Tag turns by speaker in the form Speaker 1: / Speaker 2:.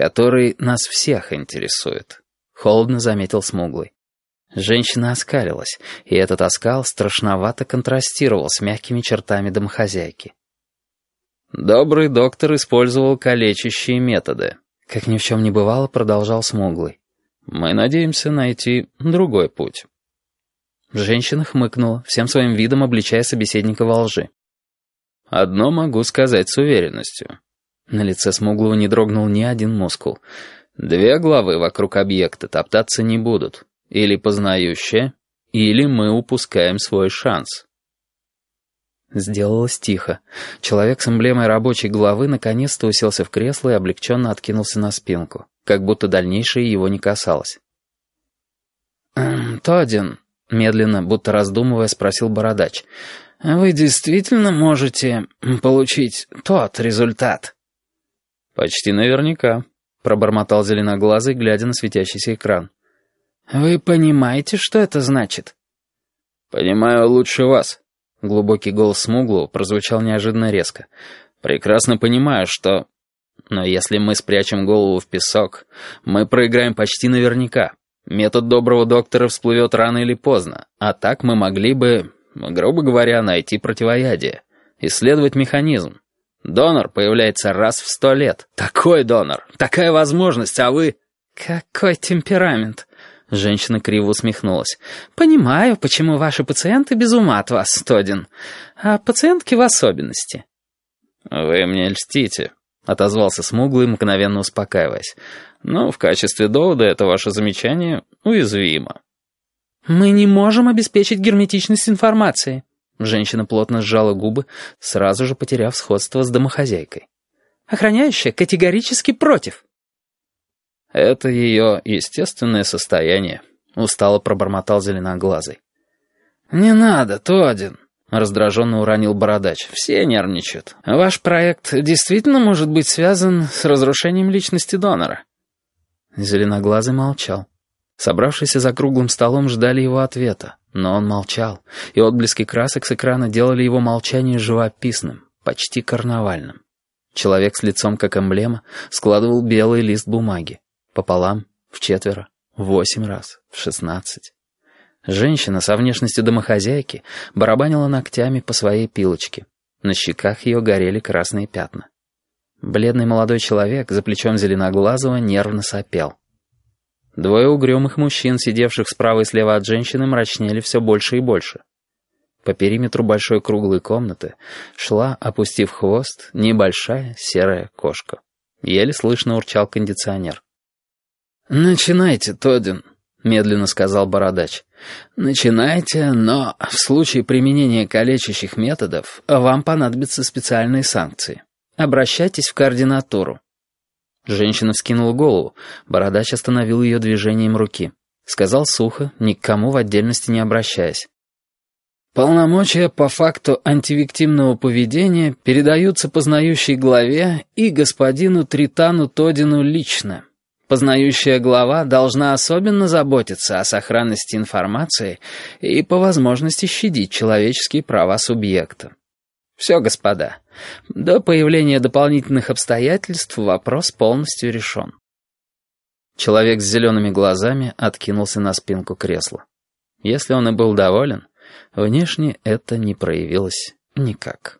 Speaker 1: который нас всех интересует», — холодно заметил Смуглый. Женщина оскалилась, и этот оскал страшновато контрастировал с мягкими чертами домохозяйки. Добрый доктор использовал калечащие методы. Как ни в чем не бывало, продолжал Смуглый. Мы надеемся найти другой путь. Женщина хмыкнула, всем своим видом обличая собеседника во лжи. «Одно могу сказать с уверенностью». На лице Смуглого не дрогнул ни один мускул. «Две главы вокруг объекта топтаться не будут. Или познающая, или мы упускаем свой шанс». Сделалось тихо. Человек с эмблемой рабочей головы наконец-то уселся в кресло и облегченно откинулся на спинку, как будто дальнейшее его не касалось. «Эм, «Тодин», — медленно, будто раздумывая, спросил Бородач, «вы действительно можете получить тот результат?» «Почти наверняка», — пробормотал зеленоглазый, глядя на светящийся экран. «Вы понимаете, что это значит?» «Понимаю лучше вас», Глубокий голос Смуглу прозвучал неожиданно резко. «Прекрасно понимаю, что... Но если мы спрячем голову в песок, мы проиграем почти наверняка. Метод доброго доктора всплывет рано или поздно, а так мы могли бы, грубо говоря, найти противоядие, исследовать механизм. Донор появляется раз в сто лет. Такой донор, такая возможность, а вы... Какой темперамент. Женщина криво усмехнулась. «Понимаю, почему ваши пациенты без ума от вас, Стодин. А пациентки в особенности». «Вы мне льстите», — отозвался Смуглый, мгновенно успокаиваясь. «Но в качестве довода это ваше замечание уязвимо».
Speaker 2: «Мы не можем обеспечить герметичность информации». Женщина плотно сжала губы, сразу же потеряв сходство с домохозяйкой. «Охраняющая категорически против».
Speaker 1: «Это ее естественное состояние», — устало пробормотал зеленоглазый. «Не надо, Тодин», — раздраженно уронил бородач. «Все нервничают. Ваш проект действительно может быть связан с разрушением личности донора?» Зеленоглазый молчал. Собравшиеся за круглым столом ждали его ответа, но он молчал, и отблески красок с экрана делали его молчание живописным, почти карнавальным. Человек с лицом как эмблема складывал белый лист бумаги. Пополам, в четверо, в восемь раз, в шестнадцать. Женщина со внешностью домохозяйки барабанила ногтями по своей пилочке. На щеках ее горели красные пятна. Бледный молодой человек за плечом зеленоглазого нервно сопел. Двое угрюмых мужчин, сидевших справа и слева от женщины, мрачнели все больше и больше. По периметру большой круглой комнаты шла, опустив хвост, небольшая серая кошка. Еле слышно урчал кондиционер. «Начинайте, Тодин», — медленно сказал Бородач. «Начинайте, но в случае применения калечащих методов вам понадобятся специальные санкции. Обращайтесь в координатуру». Женщина вскинула голову. Бородач остановил ее движением руки. Сказал сухо, ни к кому в отдельности не обращаясь. Полномочия по факту антивиктимного поведения передаются познающей главе и господину Тритану Тодину лично. Познающая глава должна особенно заботиться о сохранности информации и по возможности щадить человеческие права субъекта. Все, господа, до появления дополнительных обстоятельств вопрос полностью решен. Человек с зелеными глазами откинулся на спинку кресла. Если он и был доволен, внешне это не проявилось никак.